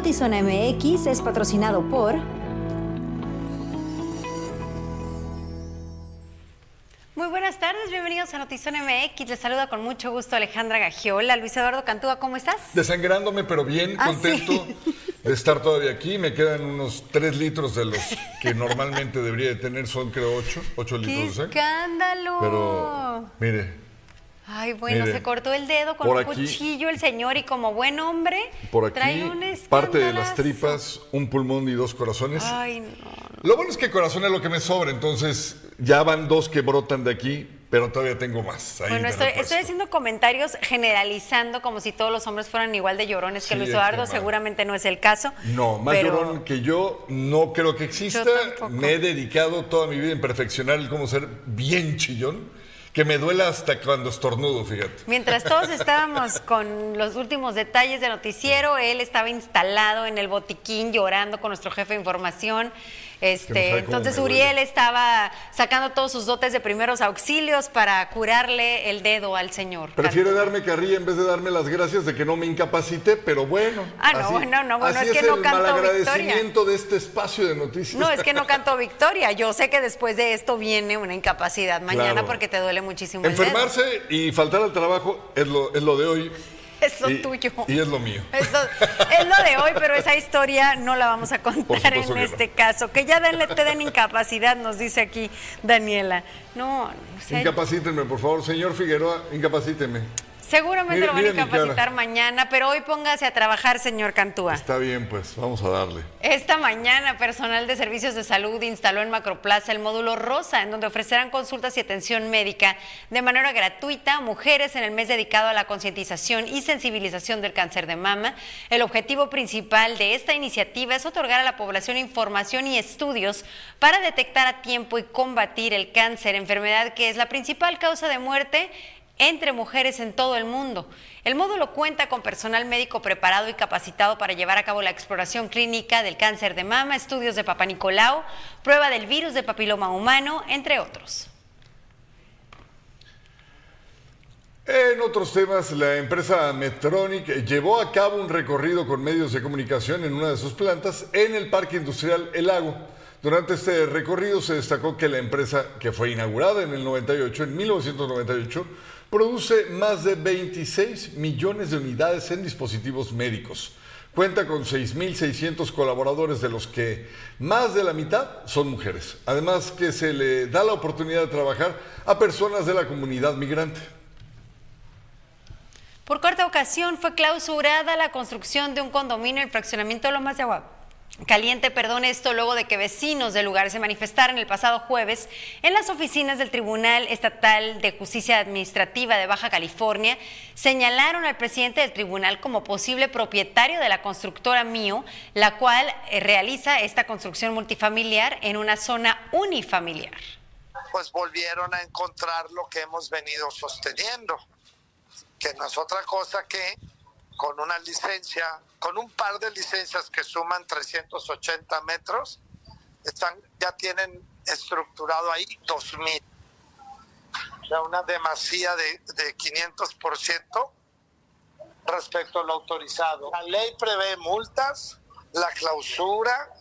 Notizona MX es patrocinado por... Muy buenas tardes, bienvenidos a Notizón MX. Les saluda con mucho gusto Alejandra Gagiola. Luis Eduardo Cantúa, ¿cómo estás? Desangrándome, pero bien, Ah, contento sí. de estar todavía aquí. Me quedan unos 3 litros de los que normalmente debería de tener, son creo 8, 8 ¡Qué litros sangre. escándalo! Pero, mire, Ay, bueno, se cortó el dedo con un aquí- cuchillo el señor y como buen hombre por trae aquí, un parte de las tripas, un pulmón y dos corazones. Ay, no. Lo bueno es que corazón es lo que me sobra, entonces ya van dos que brotan de aquí, pero todavía tengo más. ahí Bueno, estoy, haciendo comentarios generalizando como si todos los hombres fueran igual de llorones que Luis Eduardo. Seguramente no es el caso. No, más pero- llorón que yo no creo que exista. Me he dedicado toda mi vida en perfeccionar el cómo ser bien chillón, que me duela hasta cuando estornudo, fíjate. Mientras todos estábamos con los últimos detalles de noticiero, él estaba instalado en el botiquín llorando con nuestro jefe de información. No Este, entonces. Uriel estaba sacando todos sus dotes de primeros auxilios para curarle el dedo al señor. Prefiere darme carrilla en vez de darme las gracias de que no me incapacite, pero bueno. Ah, no, bueno, no, bueno, así es que no canto malagradecimiento de este espacio de noticias. No, es que no canto victoria. Yo sé que después de esto viene una incapacidad mañana Claro. porque te duele muchísimo el dedo. Enfermarse y faltar al trabajo es lo, es lo de hoy. Es lo y, tuyo. Y es lo mío. Es lo, es lo de hoy, pero esa historia no la vamos a contar en no. este caso. Que ya denle, te den incapacidad, nos dice aquí Daniela. No, o sea, Incapacítenme, por favor. Señor Figueroa, incapacíteme. Seguramente lo van a incapacitar mañana, pero hoy póngase a trabajar, señor Cantúa. Está bien, pues, vamos a darle. Esta mañana, personal de servicios de salud instaló en Macroplaza el módulo Rosa, en donde ofrecerán consultas y atención médica de manera gratuita a mujeres en el mes dedicado a la concientización y sensibilización del cáncer de mama. El objetivo principal de esta iniciativa es otorgar a la población información y estudios para detectar a tiempo y combatir el cáncer, enfermedad que es la principal causa de muerte entre mujeres en todo el mundo. El módulo cuenta con personal médico preparado y capacitado para llevar a cabo la exploración clínica del cáncer de mama, estudios de Papa Nicolau, prueba del virus de papiloma humano, entre otros. En otros temas, la empresa Medtronic llevó a cabo un recorrido con medios de comunicación en una de sus plantas en el Parque Industrial El Lago. Durante este recorrido se destacó que la empresa, que fue inaugurada en el 98, en 1998, produce más de 26 millones de unidades en dispositivos médicos. Cuenta con 6.600 colaboradores, de los que más de la mitad son mujeres. Además que se le da la oportunidad de trabajar a personas de la comunidad migrante. Por cuarta ocasión fue clausurada la construcción de un condominio en el fraccionamiento de Lomas de Agua. Caliente, perdón, esto luego de que vecinos del lugar se manifestaran el pasado jueves en las oficinas del Tribunal Estatal de Justicia Administrativa de Baja California, señalaron al presidente del tribunal como posible propietario de la constructora Mío, la cual eh, realiza esta construcción multifamiliar en una zona unifamiliar. pues volvieron a encontrar lo que hemos venido sosteniendo, que no es otra cosa que con una licencia, con un par de licencias que suman 380 metros, están, ya tienen estructurado ahí 2.000. O sea, una demasía de, de 500% respecto a lo autorizado. La ley prevé multas, la clausura,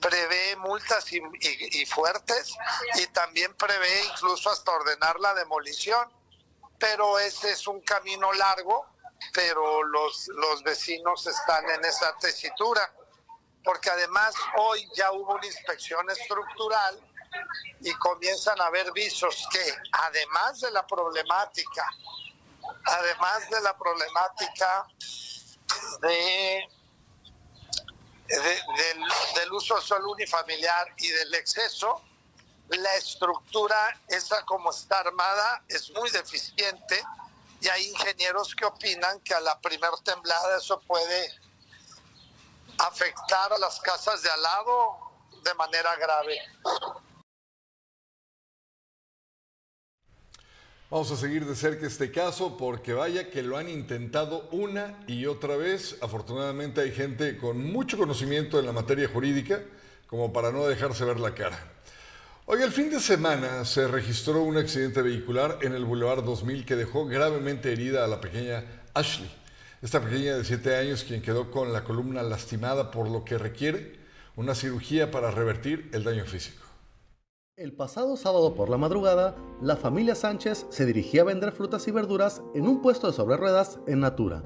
prevé multas y, y- y fuertes y también prevé incluso hasta ordenar la demolición. Pero ese es un camino largo, pero los, los vecinos están en esa tesitura, porque además hoy ya hubo una inspección estructural y comienzan a haber visos que además de la problemática, además de la problemática de de- del, del uso solo unifamiliar y del exceso, la estructura, esa como está armada, es muy deficiente y hay ingenieros que opinan que a la primer temblada eso puede afectar a las casas de al lado de manera grave. Vamos a seguir de cerca este caso porque vaya que lo han intentado una y otra vez. Afortunadamente hay gente con mucho conocimiento en la materia jurídica como para no dejarse ver la cara. Hoy el fin de semana se registró un accidente vehicular en el Boulevard 2000 que dejó gravemente herida a la pequeña Ashley. Esta pequeña de 7 años, quien quedó con la columna lastimada por lo que requiere una cirugía para revertir el daño físico. El pasado sábado por la madrugada, la familia Sánchez se dirigía a vender frutas y verduras en un puesto de sobre ruedas en Natura,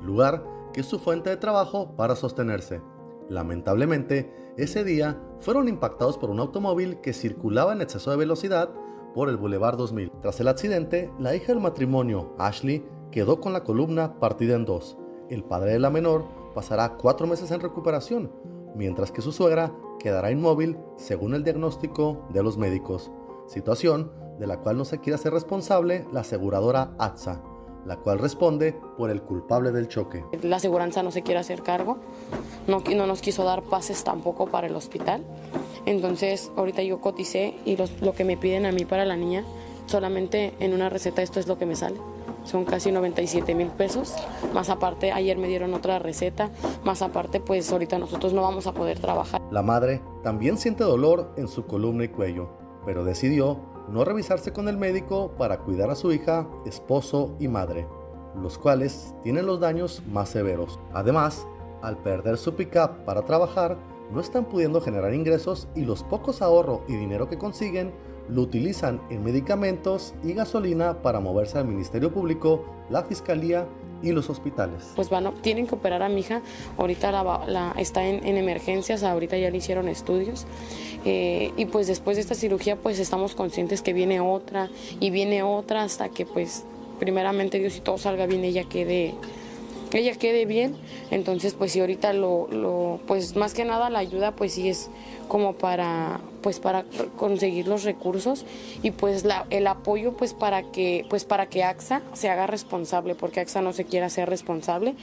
lugar que es su fuente de trabajo para sostenerse. Lamentablemente, ese día fueron impactados por un automóvil que circulaba en exceso de velocidad por el Boulevard 2000. Tras el accidente, la hija del matrimonio, Ashley, quedó con la columna partida en dos. El padre de la menor pasará cuatro meses en recuperación, mientras que su suegra quedará inmóvil según el diagnóstico de los médicos, situación de la cual no se quiere hacer responsable la aseguradora ATSA, la cual responde por el culpable del choque. La aseguranza no se quiere hacer cargo, no, no nos quiso dar pases tampoco para el hospital, entonces ahorita yo coticé y lo que me piden a mí para la niña, solamente en una receta esto es lo que me sale son casi 97 mil pesos, más aparte ayer me dieron otra receta, más aparte pues ahorita nosotros no vamos a poder trabajar. La madre también siente dolor en su columna y cuello, pero decidió no revisarse con el médico para cuidar a su hija, esposo y madre, los cuales tienen los daños más severos. Además, al perder su pickup para trabajar, no están pudiendo generar ingresos y los pocos ahorro y dinero que consiguen lo utilizan en medicamentos y gasolina para moverse al Ministerio Público, la Fiscalía y los hospitales. Pues van, tienen que operar a mi hija, ahorita la, está en, emergencias, ahorita ya le hicieron estudios eh, y pues después de esta cirugía pues estamos conscientes que viene otra y viene otra hasta que pues primeramente Dios y todo salga bien ella quede ella quede bien. Entonces pues si ahorita lo, lo pues más que nada la ayuda pues sí es como para pues para conseguir los recursos y pues el apoyo pues para que pues para que AXA se haga responsable porque AXA no se quiere hacer responsable.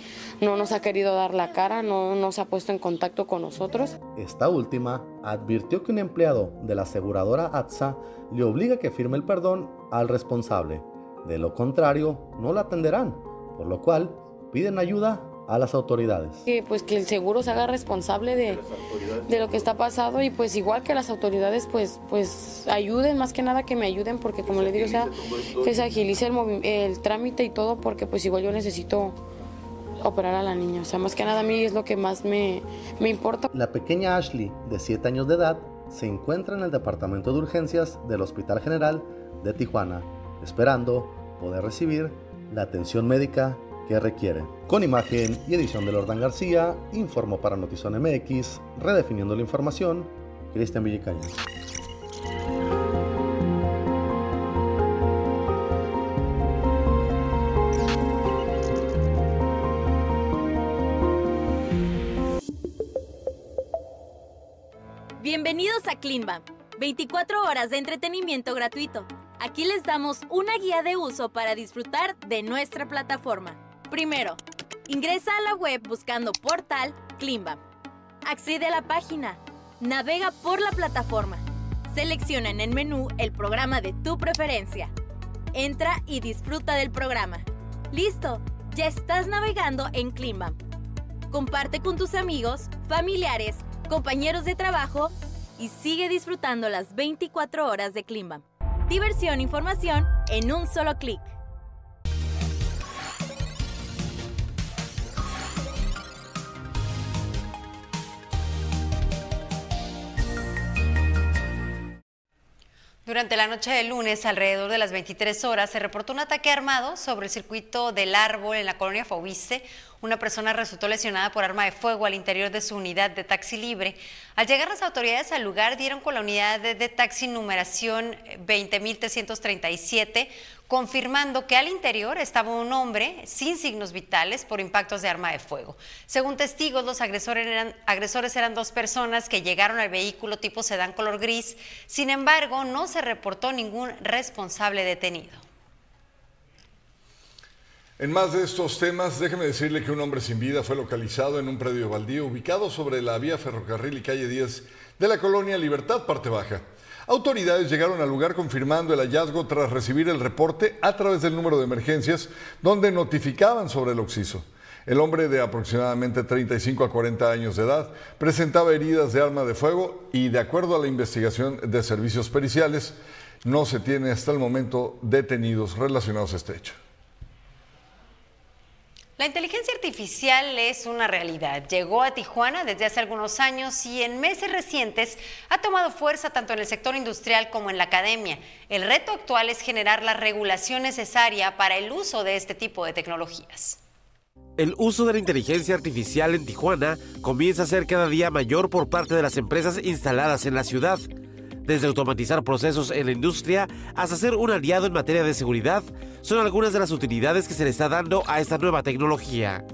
No nos ha querido dar la cara no nos ha puesto en contacto con nosotros. Esta última advirtió que un empleado de la aseguradora AXA le obliga a que firme el perdón al responsable. De lo contrario no la atenderán por lo cual piden ayuda a las autoridades. Que pues que el seguro se haga responsable de, de, lo que está pasado y pues igual que las autoridades pues pues ayuden, más que nada que me ayuden porque como le digo, o sea, que se agilice el, el trámite y todo porque pues igual yo necesito operar a la niña, o sea, más que nada a mí es lo que más me, me importa. La pequeña Ashley, de 7 años de edad, se encuentra en el departamento de urgencias del Hospital General de Tijuana, esperando poder recibir la atención médica que requiere. Con imagen y edición de Lordan García, informó para Notizón MX, redefiniendo la información, Cristian Villicaña. Bienvenidos a Cleanbam, 24 horas de entretenimiento gratuito. Aquí les damos una guía de uso para disfrutar de nuestra plataforma. Primero, ingresa a la web buscando portal Klimbam. Accede a la página. Navega por la plataforma. Selecciona en el menú el programa de tu preferencia. Entra y disfruta del programa. ¡Listo! Ya estás navegando en Klimbam. Comparte con tus amigos, familiares, compañeros de trabajo y sigue disfrutando las 24 horas de Klimbam. Diversión e información en un solo clic. Durante la noche de lunes, alrededor de las 23 horas, se reportó un ataque armado sobre el circuito del árbol en la colonia Faubice. Una persona resultó lesionada por arma de fuego al interior de su unidad de taxi libre. Al llegar las autoridades al lugar, dieron con la unidad de, taxi numeración 20.337 confirmando que al interior estaba un hombre sin signos vitales por impactos de arma de fuego. Según testigos, los agresores eran dos personas que llegaron al vehículo tipo sedán color gris. Sin embargo, no se reportó ningún responsable detenido. En más de estos temas, déjeme decirle que un hombre sin vida fue localizado en un predio baldío ubicado sobre la vía ferrocarril y calle 10 de la colonia Libertad, parte baja. Autoridades llegaron al lugar confirmando el hallazgo tras recibir el reporte a través del número de emergencias donde notificaban sobre el occiso. El hombre de aproximadamente 35 a 40 años de edad presentaba heridas de arma de fuego y de acuerdo a la investigación de servicios periciales, no se tiene hasta el momento detenidos relacionados a este hecho. La inteligencia artificial es una realidad. Llegó a Tijuana desde hace algunos años y en meses recientes ha tomado fuerza tanto en el sector industrial como en la academia. El reto actual es generar la regulación necesaria para el uso de este tipo de tecnologías. El uso de la inteligencia artificial en Tijuana comienza a ser cada día mayor por parte de las empresas instaladas en la ciudad. Desde automatizar procesos en la industria hasta ser un aliado en materia de seguridad, son algunas de las utilidades que se le está dando a esta nueva tecnología.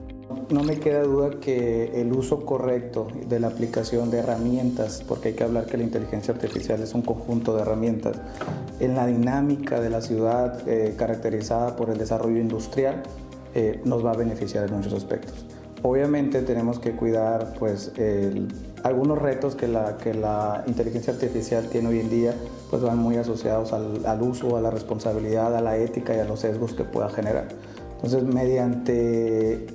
No me queda duda que el uso correcto de la aplicación de herramientas, porque hay que hablar que la inteligencia artificial es un conjunto de herramientas, en la dinámica de la ciudad eh, caracterizada por el desarrollo industrial, eh, nos va a beneficiar en muchos aspectos. Obviamente tenemos que cuidar pues, algunos retos que la, que la inteligencia artificial tiene hoy en día, pues van muy asociados al, al, uso, a la responsabilidad, a la ética y a los sesgos que pueda generar. Entonces, mediante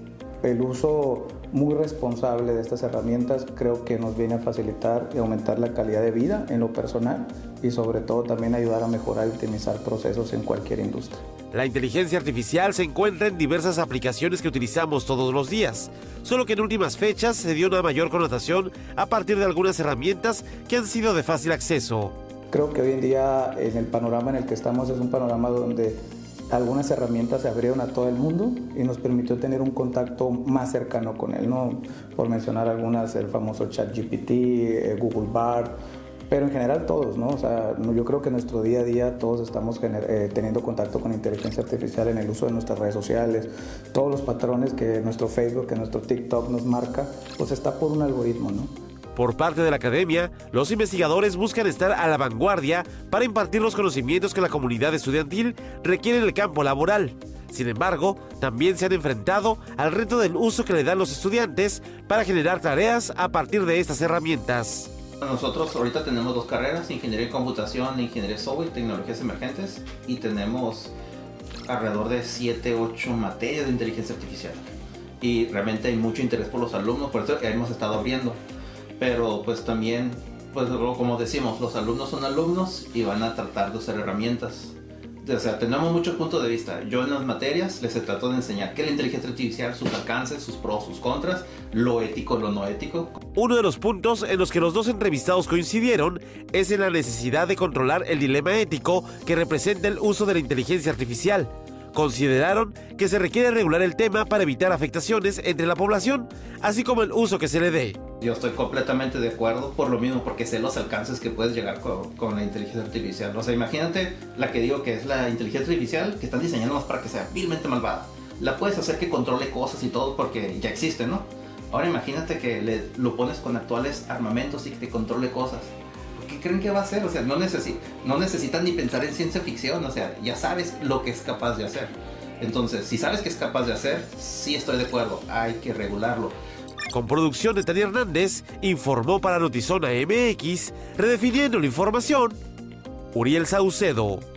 el uso muy responsable de estas herramientas, creo que nos viene a facilitar y aumentar la calidad de vida en lo personal y sobre todo también ayudar a mejorar y optimizar procesos en cualquier industria. La inteligencia artificial se encuentra en diversas aplicaciones que utilizamos todos los días, solo que en últimas fechas se dio una mayor connotación a partir de algunas herramientas que han sido de fácil acceso. Creo que hoy en día en el panorama en el que estamos es un panorama donde algunas herramientas se abrieron a todo el mundo y nos permitió tener un contacto más cercano con él, ¿no? Por mencionar algunas, el famoso ChatGPT, eh, Google Bard, pero en general todos, ¿no? O sea, yo creo que en nuestro día a día todos estamos eh, teniendo contacto con inteligencia artificial en el uso de nuestras redes sociales, todos los patrones que nuestro Facebook, que nuestro TikTok nos marca, pues está por un algoritmo, ¿no? Por parte de la academia, los investigadores buscan estar a la vanguardia para impartir los conocimientos que la comunidad estudiantil requiere en el campo laboral. Sin embargo, también se han enfrentado al reto del uso que le dan los estudiantes para generar tareas a partir de estas herramientas. Nosotros ahorita tenemos dos carreras, ingeniería en computación, ingeniería software y tecnologías emergentes y tenemos alrededor de 7, 8 materias de inteligencia artificial. Y realmente hay mucho interés por los alumnos, por eso hemos estado abriendo. Pero pues también, pues como decimos, los alumnos son alumnos y van a tratar de usar herramientas o sea, tenemos muchos puntos de vista. Yo en las materias les he tratado de enseñar qué es la inteligencia artificial, sus alcances, sus pros, sus contras, lo ético, lo no ético. Uno de los puntos en los que los dos entrevistados coincidieron es en la necesidad de controlar el dilema ético que representa el uso de la inteligencia artificial consideraron que se requiere regular el tema para evitar afectaciones entre la población, así como el uso que se le dé. Yo estoy completamente de acuerdo por lo mismo, porque sé los alcances que puedes llegar con, la inteligencia artificial. O sea, imagínate la que digo que es la inteligencia artificial que están diseñando más para que sea vilmente malvada. La puedes hacer que controle cosas y todo porque ya existe, ¿no? Ahora imagínate que le, lo pones con actuales armamentos y que te controle cosas. ¿Qué creen que va a hacer? O sea, no, no necesitan ni pensar en ciencia ficción, o sea, ya sabes lo que es capaz de hacer. Entonces, si sabes que es capaz de hacer, sí estoy de acuerdo, hay que regularlo. Con producción de Tania Hernández, informó para Notizona MX, redefiniendo la información, Uriel Saucedo.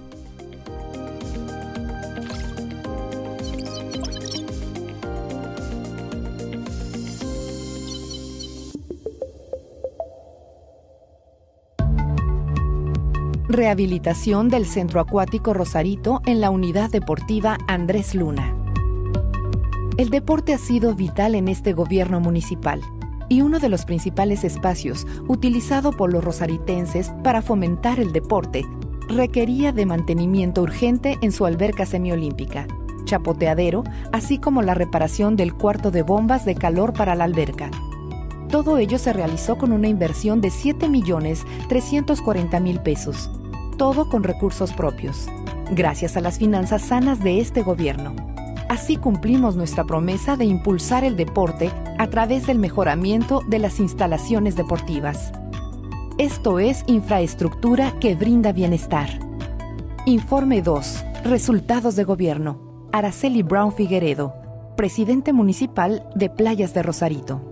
Rehabilitación del Centro Acuático Rosarito en la Unidad Deportiva Andrés Luna. El deporte ha sido vital en este gobierno municipal y uno de los principales espacios utilizado por los rosaritenses para fomentar el deporte requería de mantenimiento urgente en su alberca semiolímpica, chapoteadero, así como la reparación del cuarto de bombas de calor para la alberca. Todo ello se realizó con una inversión de 7.340.000 pesos todo con recursos propios, gracias a las finanzas sanas de este gobierno. Así cumplimos nuestra promesa de impulsar el deporte a través del mejoramiento de las instalaciones deportivas. Esto es infraestructura que brinda bienestar. Informe 2. Resultados de gobierno. Araceli Brown Figueredo, presidente municipal de Playas de Rosarito.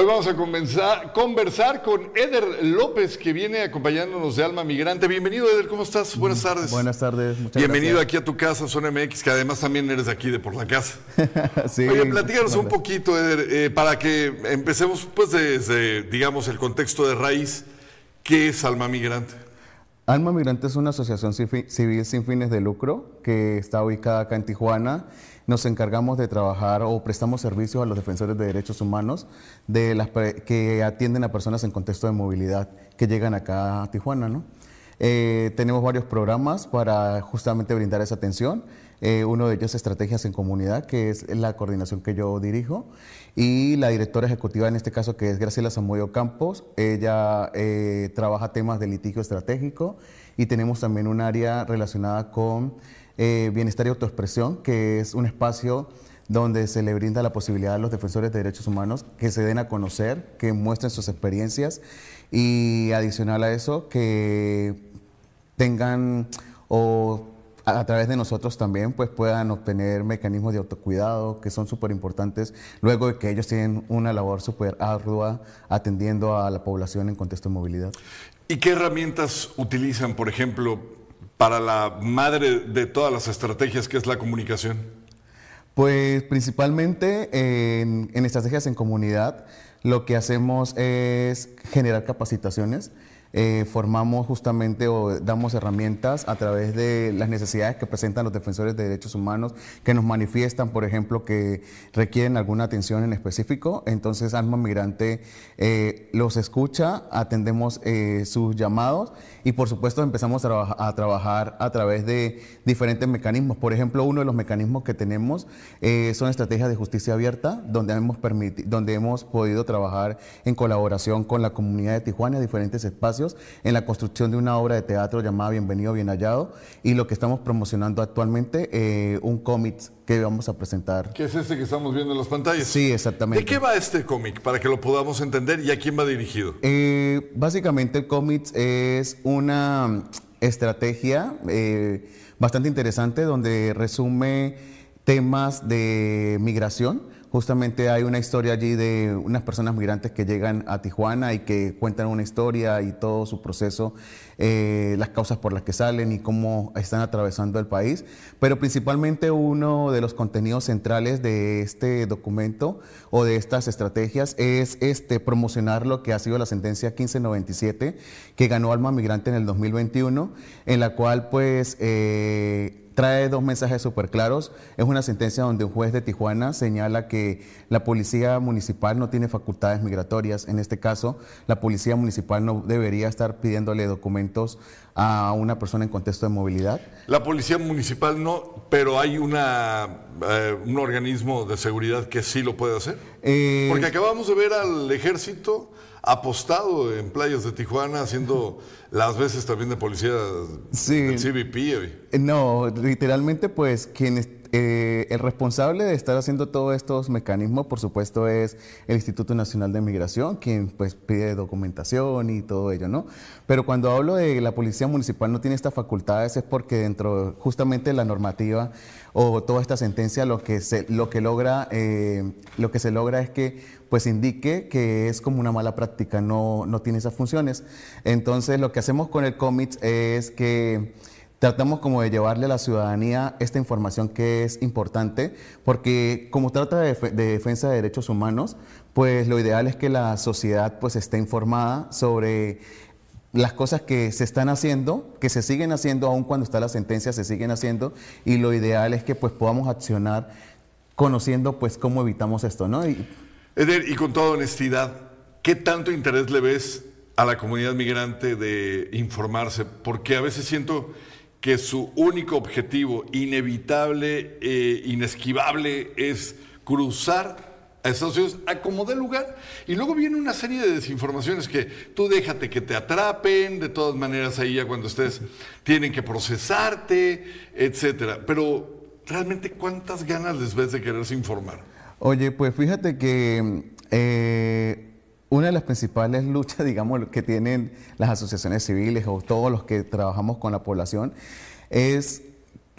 Hoy vamos a comenzar, conversar con Eder López, que viene acompañándonos de Alma Migrante. Bienvenido, Eder, ¿cómo estás? Buenas tardes. Buenas tardes, muchas Bienvenido aquí a tu casa, Zona MX, que además también eres de aquí, de por la casa. sí. Oye, platícanos un poquito, Eder, eh, para que empecemos, pues, desde, digamos, el contexto de raíz. ¿Qué es Alma Migrante? Alma Migrante es una asociación civil sin fines de lucro que está ubicada acá en Tijuana. Nos encargamos de trabajar o prestamos servicios a los defensores de derechos humanos de las que atienden a personas en contexto de movilidad que llegan acá a Tijuana. ¿no? Eh, tenemos varios programas para justamente brindar esa atención. Eh, uno de ellos es Estrategias en Comunidad, que es la coordinación que yo dirijo. Y la directora ejecutiva en este caso, que es Graciela Samudio Campos, ella eh, trabaja temas de litigio estratégico y tenemos también un área relacionada con bienestar y autoexpresión, que es un espacio donde se le brinda la posibilidad a los defensores de derechos humanos que se den a conocer, que muestren sus experiencias y adicional a eso, que tengan o a través de nosotros también pues puedan obtener mecanismos de autocuidado que son súper importantes luego de que ellos tienen una labor súper ardua atendiendo a la población en contexto de movilidad. ¿Y qué herramientas utilizan, por ejemplo, para la madre de todas las estrategias que es la comunicación? Pues principalmente en, estrategias en comunidad lo que hacemos es generar capacitaciones eh, formamos justamente o damos herramientas a través de las necesidades que presentan los defensores de derechos humanos, que nos manifiestan, por ejemplo, que requieren alguna atención en específico. Entonces, Alma Migrante eh, los escucha, atendemos eh, sus llamados y, por supuesto, empezamos a, trabajar a través de diferentes mecanismos. Por ejemplo, uno de los mecanismos que tenemos son estrategias de justicia abierta, donde hemos, donde hemos podido trabajar en colaboración con la comunidad de Tijuana, diferentes espacios en la construcción de una obra de teatro llamada Bienvenido, Bien Hallado y lo que estamos promocionando actualmente, eh, un cómic que vamos a presentar. ¿Qué es este que estamos viendo en las pantallas? Sí, exactamente. ¿De qué va este cómic para que lo podamos entender y a quién va dirigido? Eh, básicamente el cómic es una estrategia eh, bastante interesante donde resume temas de migración Justamente hay una historia allí de unas personas migrantes que llegan a Tijuana y que cuentan una historia y todo su proceso, eh, las causas por las que salen y cómo están atravesando el país. Pero principalmente uno de los contenidos centrales de este documento o de estas estrategias es este, promocionar lo que ha sido la sentencia 1597 que ganó Alma Migrante en el 2021, en la cual pues... Eh, trae dos mensajes súper claros. Es una sentencia donde un juez de Tijuana señala que la policía municipal no tiene facultades migratorias. En este caso, la policía municipal no debería estar pidiéndole documentos a una persona en contexto de movilidad. La policía municipal no, pero hay una, eh, un organismo de seguridad que sí lo puede hacer. Eh, Porque acabamos de ver al ejército apostado en playas de Tijuana haciendo las veces también de policía sí. del CBP. No, literalmente pues quien eh, el responsable de estar haciendo todos estos mecanismos, por supuesto, es el Instituto Nacional de Migración, quien pues pide documentación y todo ello, ¿no? Pero cuando hablo de la Policía Municipal no tiene estas facultades es porque dentro justamente de la normativa o toda esta sentencia lo que se, lo que logra, eh, lo que se logra es que pues indique que es como una mala práctica, no, no tiene esas funciones. Entonces lo que hacemos con el cómic es que tratamos como de llevarle a la ciudadanía esta información que es importante, porque como trata de, defensa de derechos humanos, pues lo ideal es que la sociedad pues esté informada sobre las cosas que se están haciendo, que se siguen haciendo aun cuando está la sentencia, se siguen haciendo, y lo ideal es que pues podamos accionar conociendo pues cómo evitamos esto, ¿no? Eder, y con toda honestidad, ¿qué tanto interés le ves a la comunidad migrante de informarse? Porque a veces siento que su único objetivo, inevitable, e inesquivable, es cruzar a Estados Unidos a como lugar. Y luego viene una serie de desinformaciones que tú déjate que te atrapen, de todas maneras ahí ya cuando estés tienen que procesarte, etcétera. Pero realmente cuántas ganas les ves de quererse informar? Oye, pues fíjate que eh, una de las principales luchas, digamos, que tienen las asociaciones civiles o todos los que trabajamos con la población es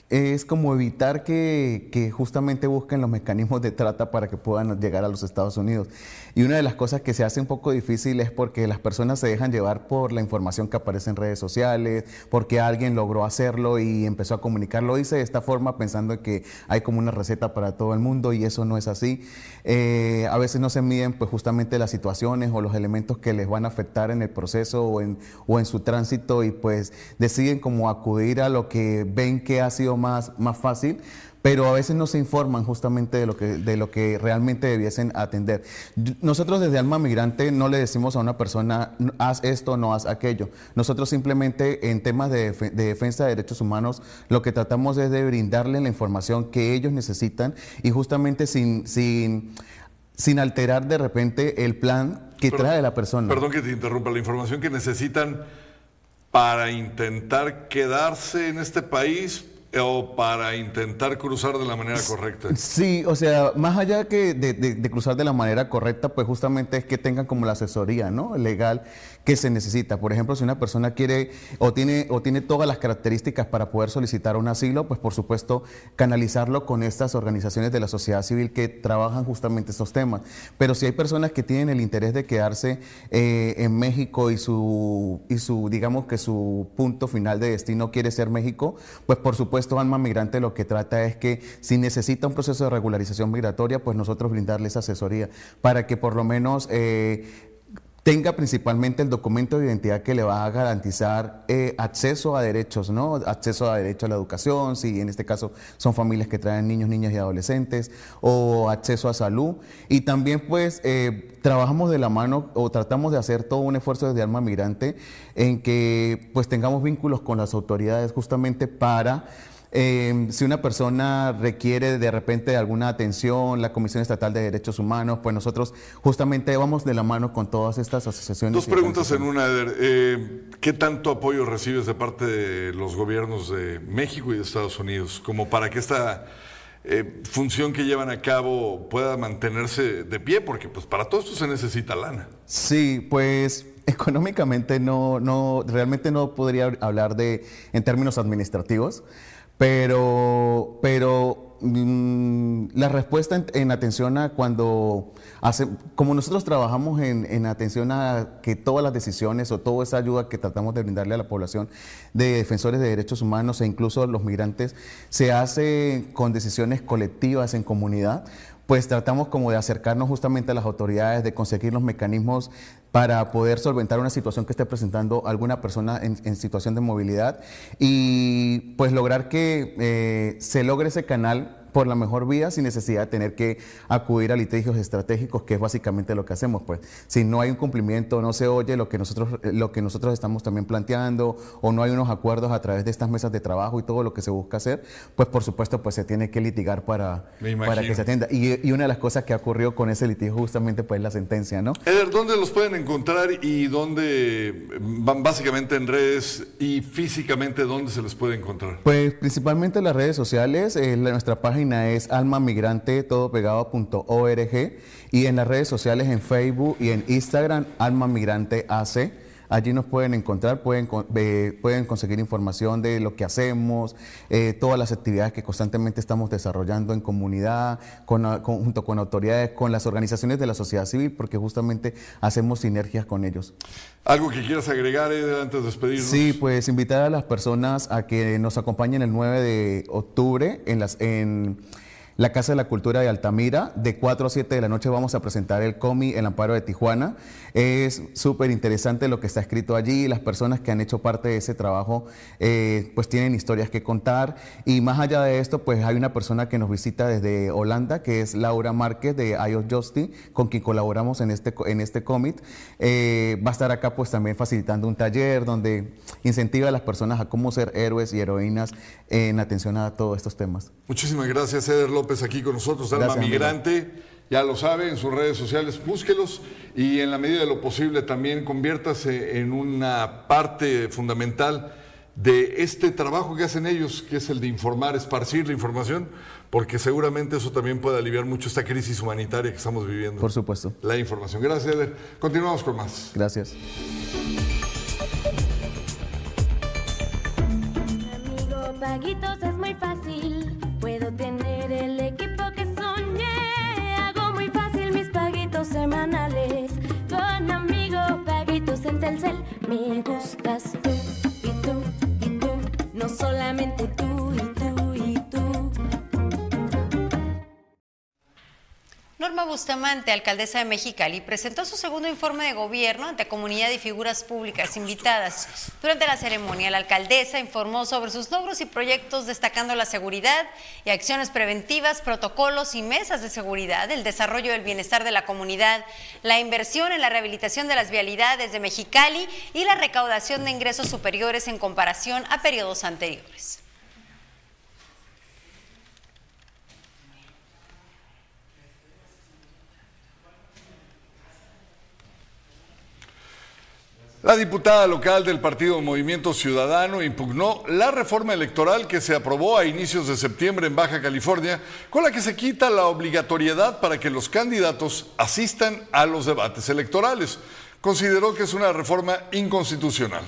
es como evitar que, justamente busquen los mecanismos de trata para que puedan llegar a los Estados Unidos. Y una de las cosas que se hace un poco difícil es porque las personas se dejan llevar por la información que aparece en redes sociales, porque alguien logró hacerlo y empezó a comunicarlo. Lo hice de esta forma pensando que hay como una receta para todo el mundo y eso no es así. Eh, a veces no se miden pues justamente las situaciones o los elementos que les van a afectar en el proceso o en, o en su tránsito y pues deciden como acudir a lo que ven que ha sido más, más fácil, pero a veces no se informan justamente de lo que, de lo que realmente debiesen atender. Nosotros desde Alma Migrante no le decimos a una persona, haz esto, no haz aquello. Nosotros simplemente en temas de, defensa de derechos humanos lo que tratamos es de brindarle la información que ellos necesitan y justamente sin, sin, sin alterar de repente el plan que trae la persona. Perdón que te interrumpa, la información que necesitan para intentar quedarse en este país o para intentar cruzar de la manera correcta. Sí, o sea, más allá que de, cruzar de la manera correcta, pues justamente es que tengan como la asesoría ¿no? legal que se necesita. Por ejemplo, si una persona quiere o tiene, o tiene todas las características para poder solicitar un asilo, pues por supuesto canalizarlo con estas organizaciones de la sociedad civil que trabajan justamente estos temas. Pero si hay personas que tienen el interés de quedarse eh, en México y su, y su, digamos que su punto final de destino quiere ser México, pues por supuesto Alma Migrante lo que trata es que si necesita un proceso de regularización migratoria, pues nosotros brindarles asesoría para que por lo menos... Eh, tenga principalmente el documento de identidad que le va a garantizar eh, acceso a derechos, ¿no? Acceso a derecho a la educación, si en este caso son familias que traen niños, niñas y adolescentes, o acceso a salud. Y también pues eh, trabajamos de la mano o tratamos de hacer todo un esfuerzo desde Alma Migrante en que pues tengamos vínculos con las autoridades justamente para Em, si una persona requiere de repente alguna atención, la Comisión Estatal de Derechos Humanos, pues nosotros justamente vamos de la mano con todas estas asociaciones. Dos preguntas en una, Eder. Eh, ¿Qué tanto apoyo recibes de parte de los gobiernos de México y de Estados Unidos como para que esta eh, función que llevan a cabo pueda mantenerse de pie? Porque pues para todo esto se necesita lana. Sí, pues económicamente no, no, realmente no podría hablar de en términos administrativos. Pero, pero mm, la respuesta en, atención a cuando hace, como nosotros trabajamos en, en, atención a que todas las decisiones o toda esa ayuda que tratamos de brindarle a la población de defensores de derechos humanos e incluso los migrantes se hace con decisiones colectivas en comunidad, pues tratamos como de acercarnos justamente a las autoridades, de conseguir los mecanismos para poder solventar una situación que esté presentando alguna persona en, situación de movilidad y pues lograr que eh, se logre ese canal por la mejor vía sin necesidad de tener que acudir a litigios estratégicos, que es básicamente lo que hacemos. Pues si no hay un cumplimiento, no se oye lo que nosotros, lo que nosotros estamos también planteando, o no hay unos acuerdos a través de estas mesas de trabajo y todo lo que se busca hacer, pues por supuesto pues se tiene que litigar para, para que se atienda. Y, y, una de las cosas que ocurrió con ese litigio justamente pues la sentencia, ¿no? Eder, ¿dónde los pueden encontrar y dónde van básicamente en redes y físicamente dónde se les puede encontrar? Pues principalmente en las redes sociales, en nuestra página es almamigrante todo pegado.org y en las redes sociales en Facebook y en Instagram Alma Migrante AC. Allí nos pueden encontrar, pueden, pueden conseguir información de lo que hacemos, eh, todas las actividades que constantemente estamos desarrollando en comunidad, con, junto con autoridades, con las organizaciones de la sociedad civil, porque justamente hacemos sinergias con ellos. ¿Algo que quieras agregar antes de despedirnos? Sí, pues invitar a las personas a que nos acompañen el 9 de octubre en las... En, la Casa de la Cultura de Altamira. De 4 a 7 de la noche vamos a presentar el COMI El Amparo de Tijuana. Es súper interesante lo que está escrito allí. Las personas que han hecho parte de ese trabajo eh, pues tienen historias que contar. Y más allá de esto, pues hay una persona que nos visita desde Holanda, que es Laura Márquez de IOS Justy, con quien colaboramos en este, en este COMIT. Eh, va a estar acá pues también facilitando un taller donde incentiva a las personas a cómo ser héroes y heroínas en atención a todos estos temas. Muchísimas gracias, Eder López aquí con nosotros, Alma Migrante. Ya lo sabe, en sus redes sociales búsquelos y en la medida de lo posible también conviértase en una parte fundamental de este trabajo que hacen ellos, que es el de informar, esparcir la información, porque seguramente eso también puede aliviar mucho esta crisis humanitaria que estamos viviendo. Por supuesto. La información. Gracias, Eder. Continuamos con más. Gracias. paguitos es muy fácil. Me gustas tú y tú y tú. No solamente tú y tú Norma Bustamante, alcaldesa de Mexicali, presentó su segundo informe de gobierno ante comunidad y figuras públicas invitadas. Durante la ceremonia, la alcaldesa informó sobre sus logros y proyectos destacando la seguridad y acciones preventivas, protocolos y mesas de seguridad, el desarrollo del bienestar de la comunidad, la inversión en la rehabilitación de las vialidades de Mexicali y la recaudación de ingresos superiores en comparación a periodos anteriores. La diputada local del partido Movimiento Ciudadano impugnó la reforma electoral que se aprobó a inicios de septiembre en Baja California, con la que se quita la obligatoriedad para que los candidatos asistan a los debates electorales. Consideró que es una reforma inconstitucional.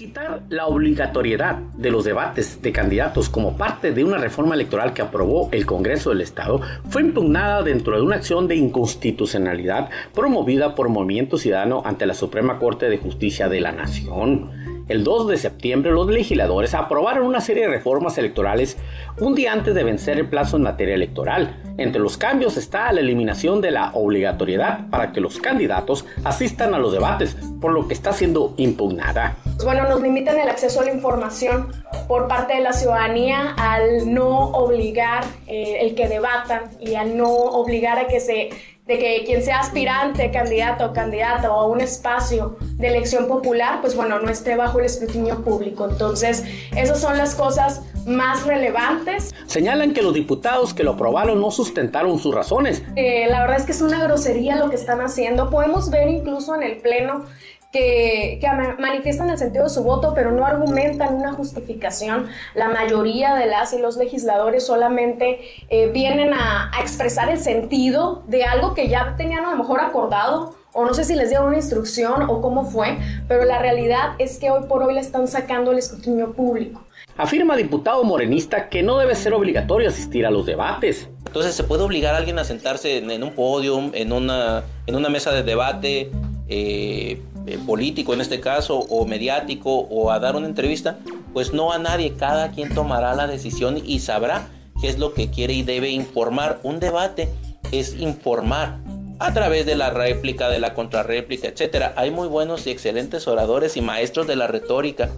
Quitar la obligatoriedad de los debates de candidatos como parte de una reforma electoral que aprobó el Congreso del Estado fue impugnada dentro de una acción de inconstitucionalidad promovida por Movimiento Ciudadano ante la Suprema Corte de Justicia de la Nación. El 2 de septiembre los legisladores aprobaron una serie de reformas electorales un día antes de vencer el plazo en materia electoral. Entre los cambios está la eliminación de la obligatoriedad para que los candidatos asistan a los debates, por lo que está siendo impugnada. Bueno, nos limitan el acceso a la información por parte de la ciudadanía al no obligar eh, el que debatan y al no obligar a que se de que quien sea aspirante, candidato o candidata a un espacio de elección popular, pues bueno, no esté bajo el escrutinio público. Entonces, esas son las cosas más relevantes. Señalan que los diputados que lo aprobaron no sustentaron sus razones. Eh, la verdad es que es una grosería lo que están haciendo. Podemos ver incluso en el Pleno que, que, manifiestan el sentido de su voto, pero no argumentan una justificación. La mayoría de las y los legisladores solamente eh, vienen a, a, expresar el sentido de algo que ya tenían a lo mejor acordado. O no sé si les dieron una instrucción o cómo fue, pero la realidad es que hoy por hoy le están sacando el escrutinio público. Afirma diputado morenista que no debe ser obligatorio asistir a los debates. Entonces, ¿se puede obligar a alguien a sentarse en, en un podio, en una, en una mesa de debate? Eh, eh, político en este caso o mediático o a dar una entrevista, pues no a nadie, cada quien tomará la decisión y sabrá qué es lo que quiere y debe informar. Un debate es informar a través de la réplica, de la contrarréplica, etcétera. Hay muy buenos y excelentes oradores y maestros de la retórica.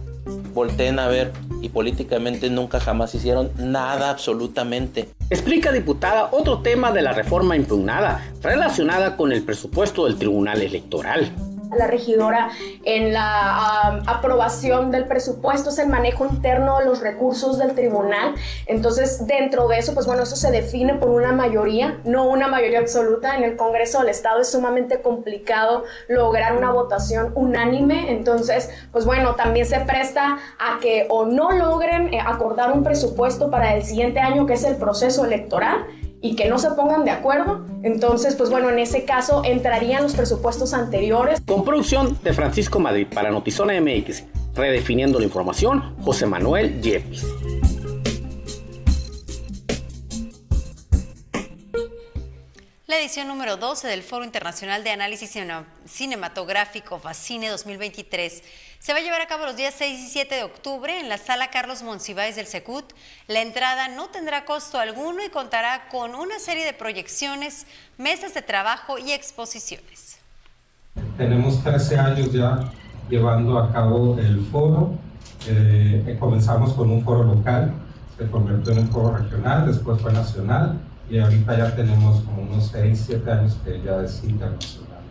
Volteen a ver y políticamente nunca jamás hicieron nada absolutamente. Explica diputada otro tema de la reforma impugnada relacionada con el presupuesto del Tribunal Electoral la regidora en la aprobación del presupuesto, es el manejo interno de los recursos del tribunal. Entonces, dentro de eso, pues bueno, eso se define por una mayoría, no una mayoría absoluta. En el Congreso del Estado es sumamente complicado lograr una votación unánime. Entonces, pues bueno, también se presta a que o no logren eh, acordar un presupuesto para el siguiente año, que es el proceso electoral y que no se pongan de acuerdo, entonces, pues bueno, en ese caso entrarían los presupuestos anteriores. Con producción de Francisco Madrid para Notizona MX, redefiniendo la información, José Manuel Yepis. La edición número 12 del Foro Internacional de Análisis Cinematográfico FACINE 2023 se va a llevar a cabo los días 6 y 7 de octubre en la sala Carlos Monsiváis del Secut. La entrada no tendrá costo alguno y contará con una serie de proyecciones, mesas de trabajo y exposiciones. Tenemos 13 años ya llevando a cabo el foro. Eh, comenzamos con un foro local, se convirtió en un foro regional, después fue nacional y ahorita ya tenemos como unos 6, 7 años que ya es internacional.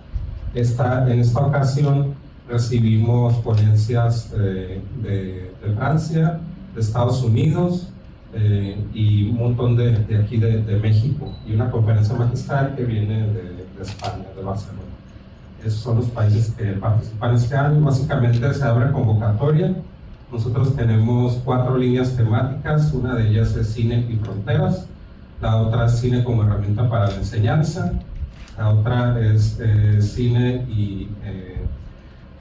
Esta, en esta ocasión recibimos ponencias eh, de, de, Francia, de Estados Unidos eh, y un montón de, de aquí de, de, México y una conferencia magistral que viene de, España, de Barcelona. Esos son los países que participan este año. Básicamente se abre convocatoria. Nosotros tenemos cuatro líneas temáticas. Una de ellas es cine y fronteras. La otra es cine como herramienta para la enseñanza. La otra es eh, cine y eh,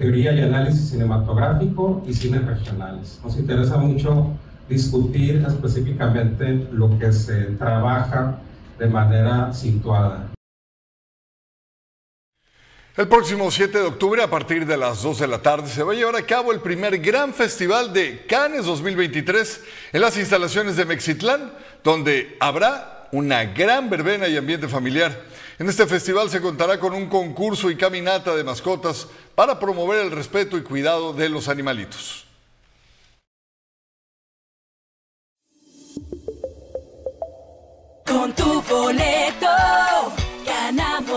teoría y análisis cinematográfico y cines regionales. Nos interesa mucho discutir específicamente lo que se trabaja de manera situada. El próximo 7 de octubre, a partir de las 2 de la tarde, se va a llevar a cabo el primer gran festival de Cannes 2023 en las instalaciones de Mexitlán, donde habrá una gran verbena y ambiente familiar. En este festival se contará con un concurso y caminata de mascotas para promover el respeto y cuidado de los animalitos. Con tu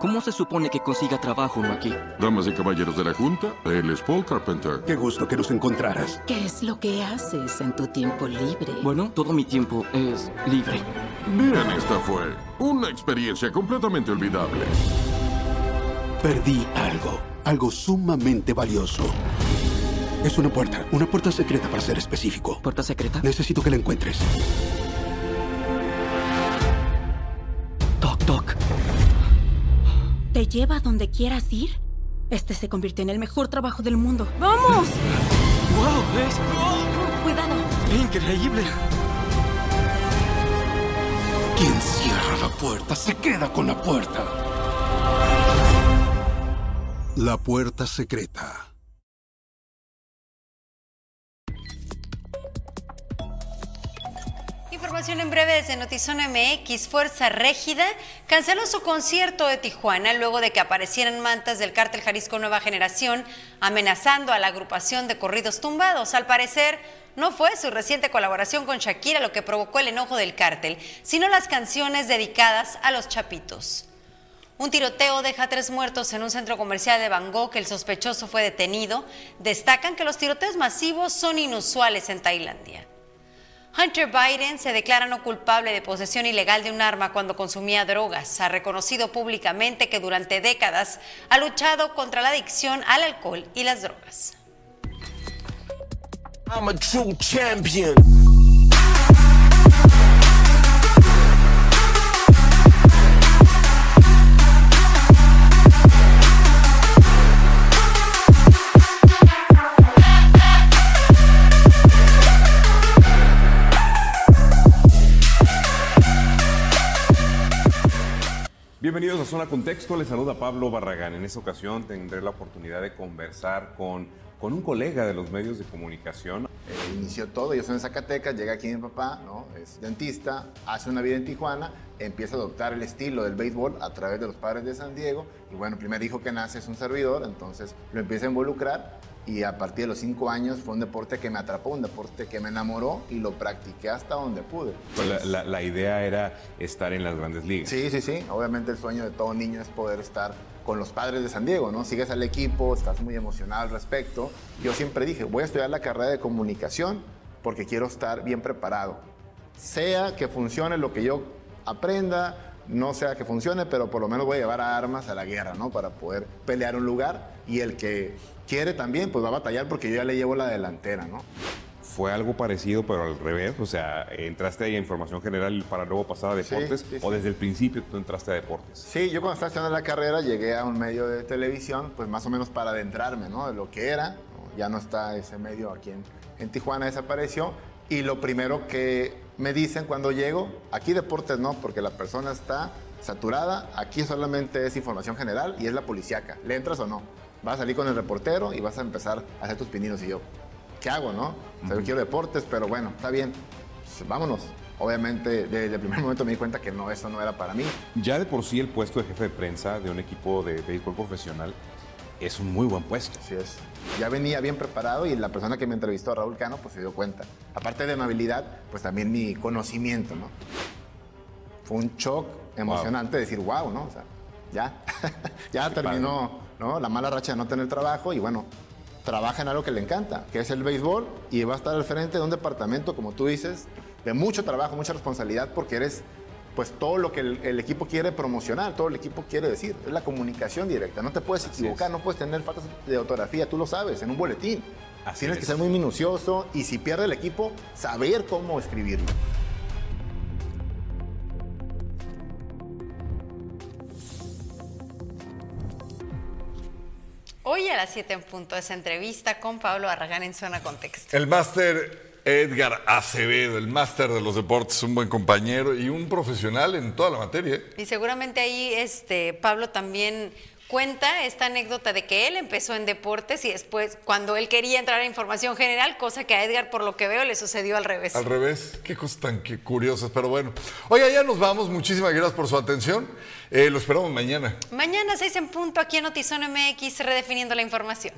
¿Cómo se supone que consiga trabajo uno aquí? Damas y caballeros de la Junta, él es Paul Carpenter. Qué gusto que nos encontraras. ¿Qué es lo que haces en tu tiempo libre? Bueno, todo mi tiempo es libre. Bien, esta fue una experiencia completamente olvidable. Perdí algo, algo sumamente valioso. Es una puerta, una puerta secreta para ser específico. ¿Puerta secreta? Necesito que la encuentres. ¿Te lleva a donde quieras ir? Este se convirtió en el mejor trabajo del mundo. ¡Vamos! ¡Wow! Es Cuidado. increíble. Quien cierra la puerta se queda con la puerta. La puerta secreta. En breve desde Notizón MX. Fuerza Régida canceló su concierto de Tijuana luego de que aparecieran mantas del cártel Jalisco Nueva Generación amenazando a la agrupación de corridos tumbados. Al parecer, no fue su reciente colaboración con Shakira lo que provocó el enojo del cártel, sino las canciones dedicadas a los chapitos. Un tiroteo deja tres muertos en un centro comercial de Bangkok. El sospechoso fue detenido. Destacan que los tiroteos masivos son inusuales en Tailandia. Hunter Biden se declara no culpable de posesión ilegal de un arma cuando consumía drogas. Ha reconocido públicamente que durante décadas ha luchado contra la adicción al alcohol y las drogas. Bienvenidos a Zona Contexto, les saluda Pablo Barragán. En esta ocasión tendré la oportunidad de conversar con, con un colega de los medios de comunicación. Eh, inició todo, yo soy en Zacatecas, llega aquí mi papá, ¿no? es dentista, hace una vida en Tijuana, empieza a adoptar el estilo del béisbol a través de los padres de San Diego y bueno, el primer hijo que nace es un servidor, entonces lo empieza a involucrar y a partir de los cinco años fue un deporte que me atrapó, un deporte que me enamoró y lo practiqué hasta donde pude. Pues la, la- la idea era estar en las grandes ligas. Sí, sí, sí. Obviamente el sueño de todo niño es poder estar con los padres de San Diego, ¿no? Sigues al equipo, estás muy emocionado al respecto. Yo siempre dije, voy a estudiar la carrera de comunicación porque quiero estar bien preparado. Sea que funcione lo que yo aprenda, no sea que funcione, pero por lo menos voy a llevar armas a la guerra, ¿no? Para poder pelear un lugar y el que quiere también, pues va a batallar porque yo ya le llevo la delantera, ¿no? Fue algo parecido, pero al revés. O sea, entraste ahí a información general para luego pasar a deportes, sí, sí. o desde el principio tú entraste a deportes. Sí, yo cuando estaba estudiando la carrera llegué a un medio de televisión, pues más o menos para adentrarme, ¿no? De lo que era. Ya no está ese medio aquí en, en Tijuana, desapareció. Y lo primero que me dicen cuando llego, aquí deportes no, porque la persona está saturada, aquí solamente es información general y es la policíaca. ¿Le entras o no? Vas a salir con el reportero y vas a empezar a hacer tus pininos. Y yo, ¿qué hago, no? O sea, yo quiero deportes, pero bueno, está bien, pues, vámonos. Obviamente, desde el primer momento me di cuenta que no, eso no era para mí. Ya de por sí el puesto de jefe de prensa de un equipo de béisbol profesional es un muy buen puesto. Así es. Ya venía bien preparado y la persona que me entrevistó, Raúl Cano, pues se dio cuenta. Aparte de amabilidad, pues también mi conocimiento, ¿no? Fue un shock emocionante decir, wow, ¿no? O sea, ya, ya terminó, ¿no? La mala racha de no tener trabajo y bueno, trabaja en algo que le encanta, que es el béisbol y va a estar al frente de un departamento, como tú dices, de mucho trabajo, mucha responsabilidad porque eres pues todo lo que el, el equipo quiere promocionar, todo el equipo quiere decir. Es la comunicación directa. No te puedes equivocar, no puedes tener faltas de ortografía, tú lo sabes, en un boletín. Así Tienes es. que ser muy minucioso y si pierde el equipo, saber cómo escribirlo. A las 7 en punto esa entrevista con Pablo Arragán en Zona Contexto. El máster Edgar Acevedo, el máster de los deportes, un buen compañero y un profesional en toda la materia. ¿eh? Y seguramente ahí este Pablo también cuenta esta anécdota de que él empezó en deportes y después cuando él quería entrar a información general, cosa que a Edgar por lo que veo le sucedió al revés. Al revés, qué cosas tan que- curiosas, pero bueno. Oiga, ya nos vamos, muchísimas gracias por su atención. Eh, lo esperamos mañana. Mañana 6 en punto aquí en Notizón MX redefiniendo la información.